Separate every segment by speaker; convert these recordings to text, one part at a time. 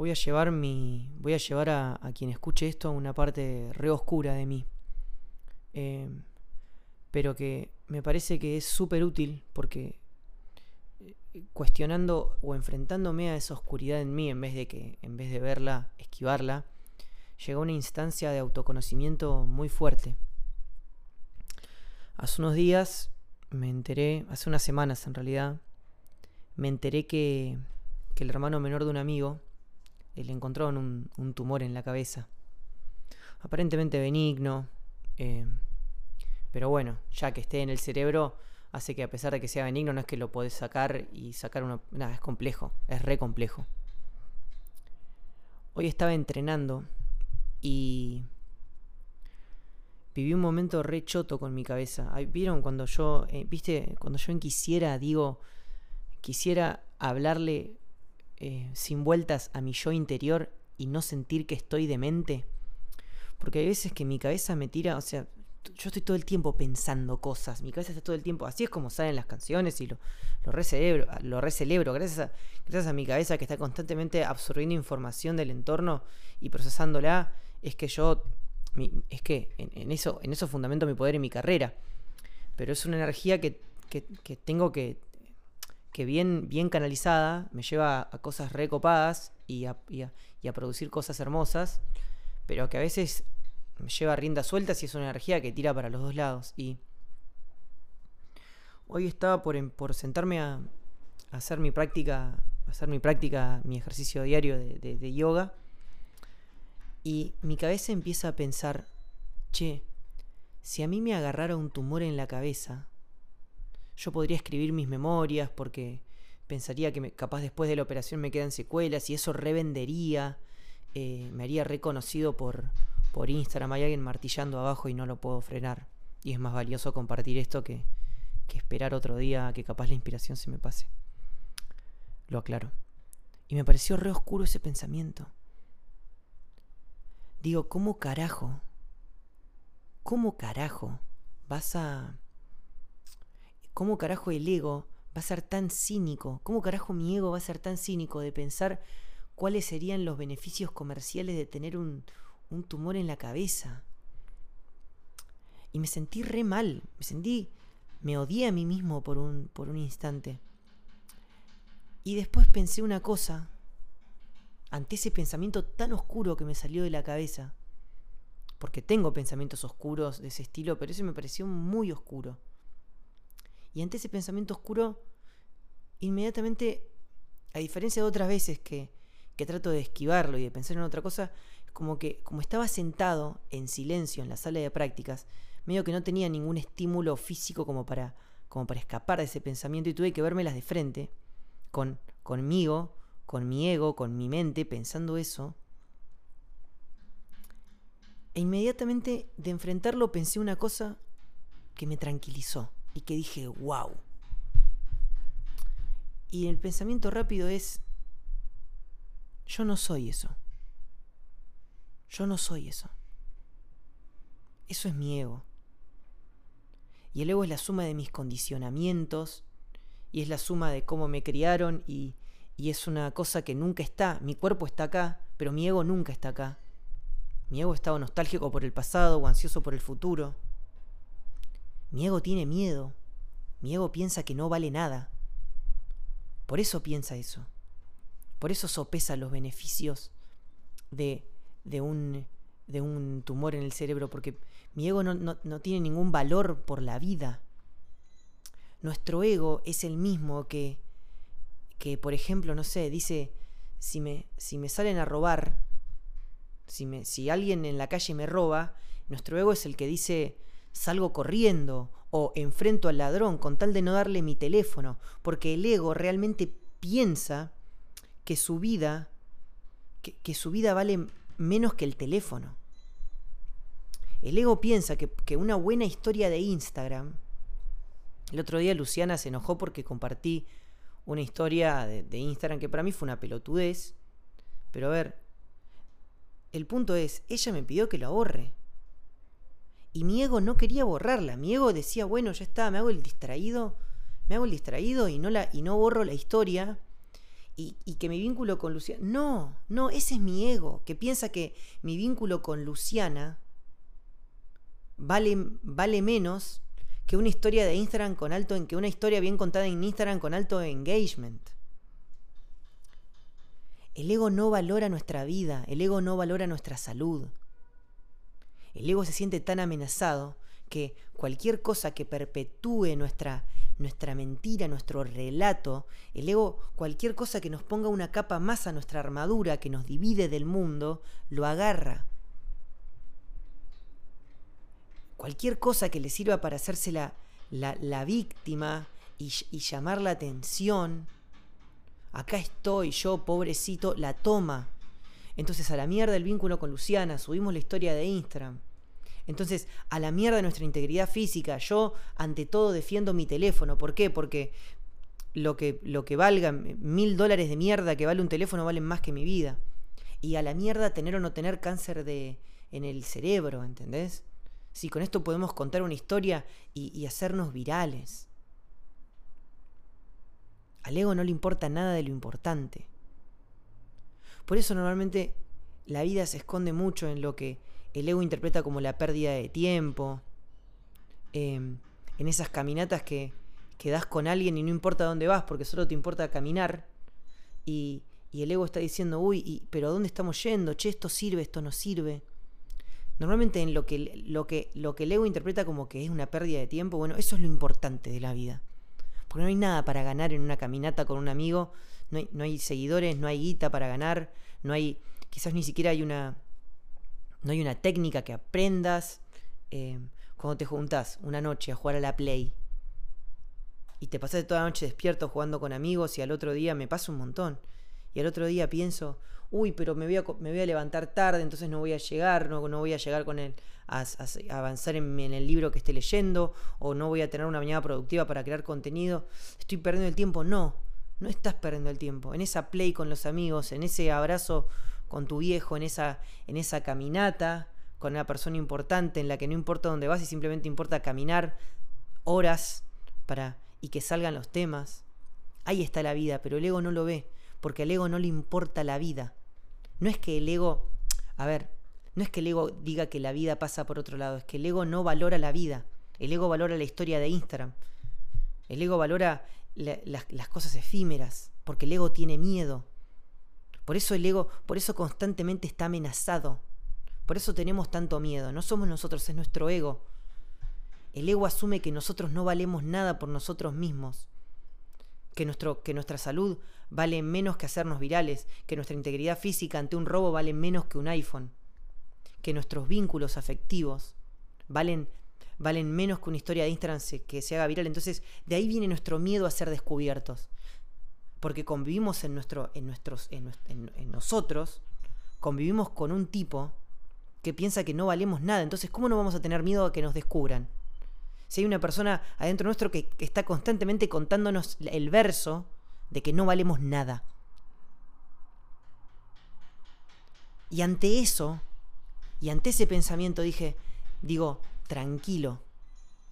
Speaker 1: voy a llevar mi. Voy a llevar a, quien escuche esto a una parte re oscura de mí. Eh, pero que me parece que es súper útil porque eh, cuestionando o enfrentándome a esa oscuridad en mí en vez de que en vez de verla esquivarla llegó a una instancia de autoconocimiento muy fuerte hace unos días me enteré hace unas semanas en realidad me enteré que, que el hermano menor de un amigo le encontraron un, tumor en la cabeza aparentemente benigno eh, pero bueno, ya que esté en el cerebro, hace que a pesar de que sea benigno, no es que lo podés sacar y sacar uno. Nada, es complejo, es re complejo. Hoy estaba entrenando y viví un momento re choto con mi cabeza. ¿Vieron cuando yo, eh, viste, cuando yo quisiera, digo, quisiera hablarle eh, sin vueltas a mi yo interior y no sentir que estoy demente? Porque hay veces que mi cabeza me tira, o sea, yo estoy todo el tiempo pensando cosas, mi cabeza está todo el tiempo, así es como salen las canciones y lo, lo recelebro, lo recelebro gracias, a, gracias a mi cabeza que está constantemente absorbiendo información del entorno y procesándola, es que yo, es que en, eso, en eso fundamento mi poder en mi carrera, pero es una energía que, tengo que, que bien, bien canalizada, me lleva a cosas recopadas y a, y a producir cosas hermosas, pero que a veces me lleva riendas sueltas y es una energía que tira para los dos lados. Y hoy estaba por, em, por sentarme a, hacer mi práctica, hacer mi práctica, mi ejercicio diario de, yoga. Y mi cabeza empieza a pensar, che, si a mí me agarrara un tumor en la cabeza, yo podría escribir mis memorias porque pensaría que capaz después de la operación me quedan secuelas y eso revendería, eh, me haría reconocido por, por Instagram hay alguien martillando abajo y no lo puedo frenar. Y es más valioso compartir esto que, que esperar otro día que capaz la inspiración se me pase. Lo aclaro. Y me pareció re oscuro ese pensamiento. Digo, ¿cómo carajo? ¿Cómo carajo vas a... ¿Cómo carajo el ego va a ser tan cínico? ¿Cómo carajo mi ego va a ser tan cínico de pensar cuáles serían los beneficios comerciales de tener un, tumor en la cabeza. Y me sentí re mal, me sentí, me odié a mí mismo por un, por un instante. Y después pensé una cosa, ante ese pensamiento tan oscuro que me salió de la cabeza, porque tengo pensamientos oscuros de ese estilo, pero ese me pareció muy oscuro. Y ante ese pensamiento oscuro, inmediatamente, a diferencia de otras veces que, que trato de esquivarlo y de pensar en otra cosa, como que como estaba sentado en silencio en la sala de prácticas, medio que no tenía ningún estímulo físico como para, como para escapar de ese pensamiento y tuve que vérmelas de frente, con, conmigo, con mi ego, con mi mente, pensando eso. E inmediatamente de enfrentarlo pensé una cosa que me tranquilizó y que dije, wow. Y el pensamiento rápido es, yo no soy eso. Yo no soy eso. Eso es mi ego. Y el ego es la suma de mis condicionamientos y es la suma de cómo me criaron y, y es una cosa que nunca está. Mi cuerpo está acá, pero mi ego nunca está acá. Mi ego está nostálgico por el pasado o ansioso por el futuro. Mi ego tiene miedo. Mi ego piensa que no vale nada. Por eso piensa eso. Por eso sopesa los beneficios de de un, de un tumor en el cerebro, porque mi ego no, no, tiene ningún valor por la vida. Nuestro ego es el mismo que, que por ejemplo, no sé, dice, si me, si me salen a robar, si, me, si alguien en la calle me roba, nuestro ego es el que dice, salgo corriendo o enfrento al ladrón con tal de no darle mi teléfono, porque el ego realmente piensa que su vida, que, que su vida vale menos que el teléfono. El ego piensa que, una buena historia de Instagram. El otro día Luciana se enojó porque compartí una historia de, de, Instagram que para mí fue una pelotudez. Pero a ver, el punto es, ella me pidió que lo borre. Y mi ego no quería borrarla. Mi ego decía, bueno, ya está, me hago el distraído, me hago el distraído y no, la, y no borro la historia. y, que mi vínculo con Luciana... No, no, ese es mi ego, que piensa que mi vínculo con Luciana vale, vale menos que una historia de Instagram con alto en que una historia bien contada en Instagram con alto engagement. El ego no valora nuestra vida, el ego no valora nuestra salud. El ego se siente tan amenazado que cualquier cosa que perpetúe nuestra, nuestra mentira, nuestro relato, el ego, cualquier cosa que nos ponga una capa más a nuestra armadura, que nos divide del mundo, lo agarra. Cualquier cosa que le sirva para hacerse la, la, víctima y, y llamar la atención, acá estoy yo, pobrecito, la toma. Entonces a la mierda el vínculo con Luciana, subimos la historia de Instagram. Entonces, a la mierda nuestra integridad física. Yo, ante todo, defiendo mi teléfono. ¿Por qué? Porque lo que, lo que valga, mil dólares de mierda que vale un teléfono, valen más que mi vida. Y a la mierda tener o no tener cáncer de, en el cerebro, ¿entendés? Si con esto podemos contar una historia y, y hacernos virales. Al ego no le importa nada de lo importante. Por eso normalmente la vida se esconde mucho en lo que el ego interpreta como la pérdida de tiempo, em, en esas caminatas que, que, das con alguien y no importa dónde vas porque solo te importa caminar, y, el ego está diciendo, uy, y, pero ¿a dónde estamos yendo? Che, esto sirve, esto no sirve. Normalmente en lo que, lo, que, lo que el ego interpreta como que es una pérdida de tiempo, bueno, eso es lo importante de la vida. Porque no hay nada para ganar en una caminata con un amigo, no hay, no hay seguidores, no hay guita para ganar, no hay, quizás ni siquiera hay una, no hay una técnica que aprendas. Eh, cuando te juntas una noche a jugar a la Play y te pasaste toda la noche despierto jugando con amigos y al otro día me pasa un montón. Y al otro día pienso, uy, pero me voy a, me voy a levantar tarde, entonces no voy a llegar, no, no voy a llegar con el, a, avanzar en, en, el libro que esté leyendo, o no voy a tener una mañana productiva para crear contenido. Estoy perdiendo el tiempo. No, no estás perdiendo el tiempo. En esa play con los amigos, en ese abrazo con tu viejo en esa, en esa caminata, con una persona importante en la que no importa dónde vas y simplemente importa caminar horas para y que salgan los temas. Ahí está la vida, pero el ego no lo ve, porque al ego no le importa la vida. No es que el ego, a ver, no es que el ego diga que la vida pasa por otro lado, es que el ego no valora la vida. El ego valora la historia de Instagram. El ego valora las cosas efímeras, porque el ego tiene miedo. Por eso el ego, por eso constantemente está amenazado. Por eso tenemos tanto miedo. No somos nosotros, es nuestro ego. El ego asume que nosotros no valemos nada por nosotros mismos. Que, nuestro, que nuestra salud vale menos que hacernos virales. Que nuestra integridad física ante un robo vale menos que un iPhone. Que nuestros vínculos afectivos valen, valen menos que una historia de Instagram que se haga viral. Entonces, de ahí viene nuestro miedo a ser descubiertos porque convivimos en, nuestro, en, nuestros, en, nosotros, convivimos con un tipo que piensa que no valemos nada. Entonces, ¿cómo no vamos a tener miedo a que nos descubran? Si hay una persona adentro nuestro que, que está constantemente contándonos el verso de que no valemos nada. Y ante eso, y ante ese pensamiento dije, digo, tranquilo,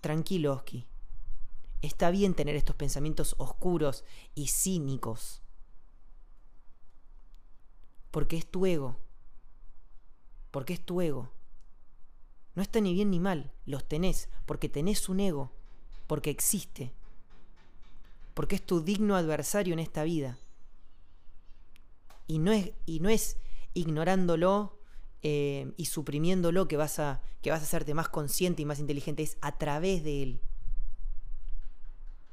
Speaker 1: tranquilo, Oski. Está bien tener estos pensamientos oscuros y cínicos. Porque es tu ego. Porque es tu ego. No está ni bien ni mal, los tenés, porque tenés un ego, porque existe, porque es tu digno adversario en esta vida. Y no es, y no es ignorándolo eh, y suprimiéndolo que vas, a, que vas a hacerte más consciente y más inteligente, es a través de él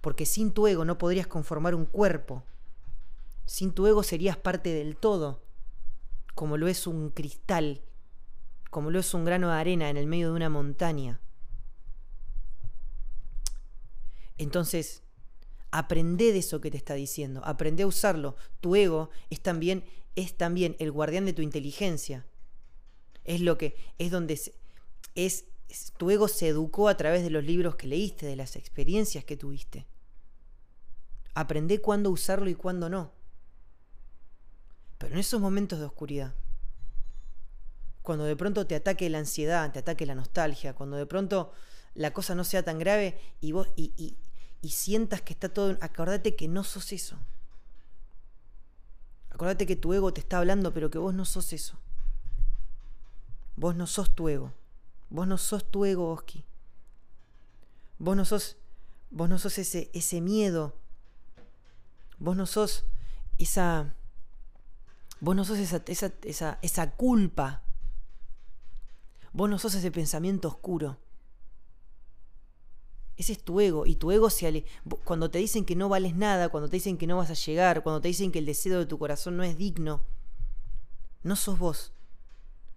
Speaker 1: porque sin tu ego no podrías conformar un cuerpo. Sin tu ego serías parte del todo, como lo es un cristal, como lo es un grano de arena en el medio de una montaña. Entonces, aprende de eso que te está diciendo, aprende a usarlo. Tu ego es también, es también el guardián de tu inteligencia. Es lo que, es donde es, tu ego se educó a través de los libros que leíste, de las experiencias que tuviste. Aprende cuándo usarlo y cuándo no. Pero en esos momentos de oscuridad, cuando de pronto te ataque la ansiedad, te ataque la nostalgia, cuando de pronto la cosa no sea tan grave y vos y, y, sientas que está todo, acordate que no sos eso. Acordate que tu ego te está hablando, pero que vos no sos eso. Vos no sos tu ego. Vos no sos tu ego, Oski. Vos no sos. Vos no sos ese, ese miedo. Vos no sos esa. Vos no sos esa, esa, esa, esa culpa. Vos no sos ese pensamiento oscuro. Ese es tu ego. Y tu ego se ale... Cuando te dicen que no vales nada, cuando te dicen que no vas a llegar, cuando te dicen que el deseo de tu corazón no es digno, no sos vos.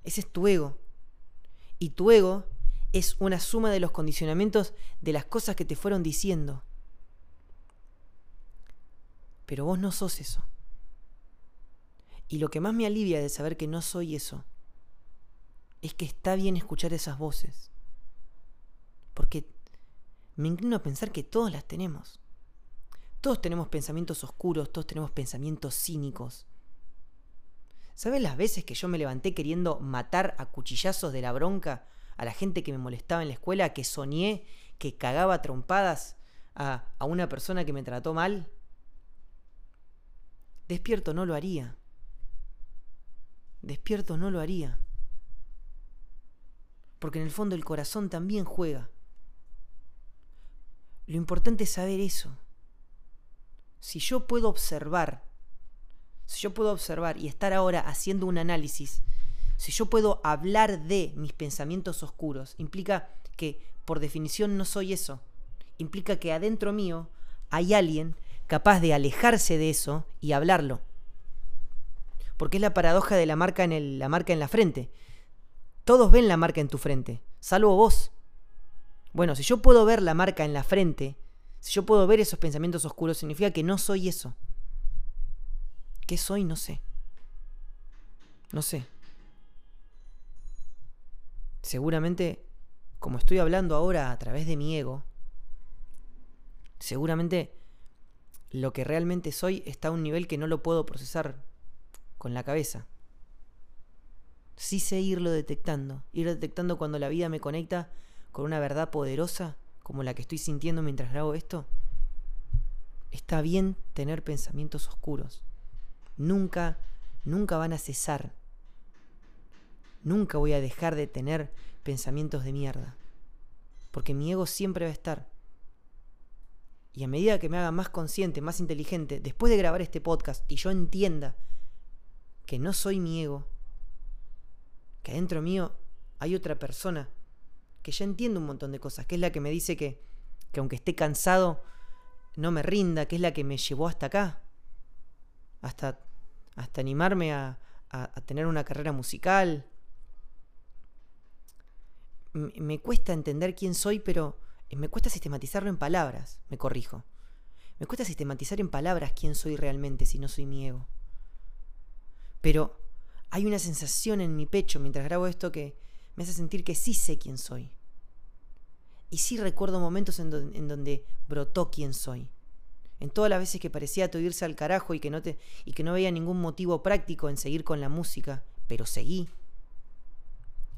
Speaker 1: Ese es tu ego. Y tu ego es una suma de los condicionamientos de las cosas que te fueron diciendo. Pero vos no sos eso. Y lo que más me alivia de saber que no soy eso es que está bien escuchar esas voces. Porque me inclino a pensar que todos las tenemos. Todos tenemos pensamientos oscuros, todos tenemos pensamientos cínicos. ¿Sabes las veces que yo me levanté queriendo matar a cuchillazos de la bronca a la gente que me molestaba en la escuela, que soñé que cagaba trompadas a, a una persona que me trató mal? Despierto no lo haría. Despierto no lo haría. Porque en el fondo el corazón también juega. Lo importante es saber eso. Si yo puedo observar, si yo puedo observar y estar ahora haciendo un análisis, si yo puedo hablar de mis pensamientos oscuros, implica que por definición no soy eso. Implica que adentro mío hay alguien capaz de alejarse de eso y hablarlo. Porque es la paradoja de la marca en, la marca en la frente. Todos ven la marca en tu frente, salvo vos. Bueno, si yo puedo ver la marca en la frente, si yo puedo ver esos pensamientos oscuros, significa que no soy eso. ¿Qué soy? No sé. No sé. Seguramente, como estoy hablando ahora a través de mi ego, seguramente lo que realmente soy está a un nivel que no lo puedo procesar con la cabeza. Sí sé irlo detectando, ir detectando cuando la vida me conecta con una verdad poderosa como la que estoy sintiendo mientras grabo esto, está bien tener pensamientos oscuros. Nunca, nunca van a cesar. Nunca voy a dejar de tener pensamientos de mierda. Porque mi ego siempre va a estar. Y a medida que me haga más consciente, más inteligente, después de grabar este podcast y yo entienda que no soy mi ego, que adentro mío hay otra persona que ya entiende un montón de cosas, que es la que me dice que, que aunque esté cansado, no me rinda, que es la que me llevó hasta acá, hasta, hasta animarme a, a, tener una carrera musical. me cuesta entender quién soy, pero me cuesta sistematizarlo en palabras, me corrijo. Me cuesta sistematizar en palabras quién soy realmente si no soy mi ego. Pero hay una sensación en mi pecho mientras grabo esto que me hace sentir que sí sé quién soy. Y sí recuerdo momentos en, donde brotó quién soy. En todas las veces que parecía todo irse al carajo y que, no y que no veía ningún motivo práctico en seguir con la música, pero seguí.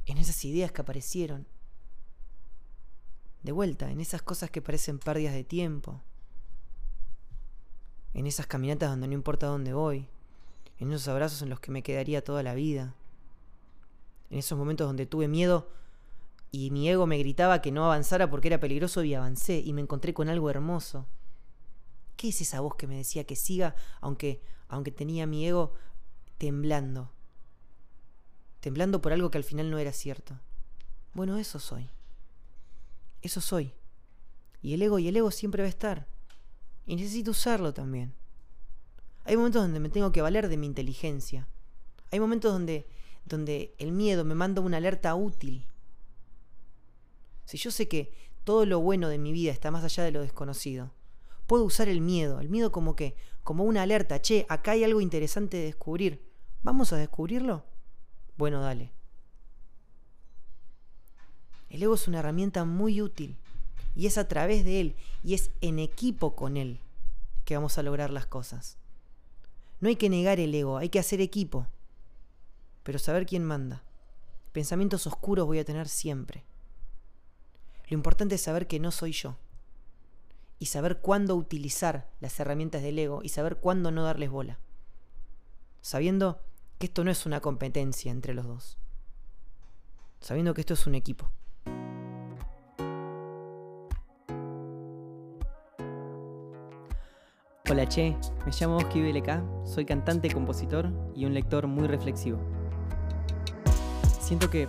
Speaker 1: En esas ideas que aparecieron. De vuelta, en esas cosas que parecen pérdidas de tiempo. En esas caminatas donde no importa dónde voy. En esos abrazos en los que me quedaría toda la vida. En esos momentos donde tuve miedo y mi ego me gritaba que no avanzara porque era peligroso y avancé y me encontré con algo hermoso. ¿Qué es esa voz que me decía que siga aunque, aunque tenía mi ego temblando? Temblando por algo que al final no era cierto. Bueno, eso soy. Eso soy. Y el ego y el ego siempre va a estar. Y necesito usarlo también. Hay momentos donde me tengo que valer de mi inteligencia. Hay momentos donde, donde el miedo me manda una alerta útil si yo sé que todo lo bueno de mi vida está más allá de lo desconocido, puedo usar el miedo, el miedo como que, como una alerta, che, acá hay algo interesante de descubrir. ¿Vamos a descubrirlo? Bueno, dale. El ego es una herramienta muy útil y es a través de él y es en equipo con él que vamos a lograr las cosas. No hay que negar el ego, hay que hacer equipo. Pero saber quién manda. Pensamientos oscuros voy a tener siempre. Lo importante es saber que no soy yo. Y saber cuándo utilizar las herramientas del ego y saber cuándo no darles bola. sabiendo que esto no es una competencia entre los dos, sabiendo que esto es un equipo.
Speaker 2: Hola Che, me llamo Oski BLK, soy cantante, compositor y un lector muy reflexivo. Siento que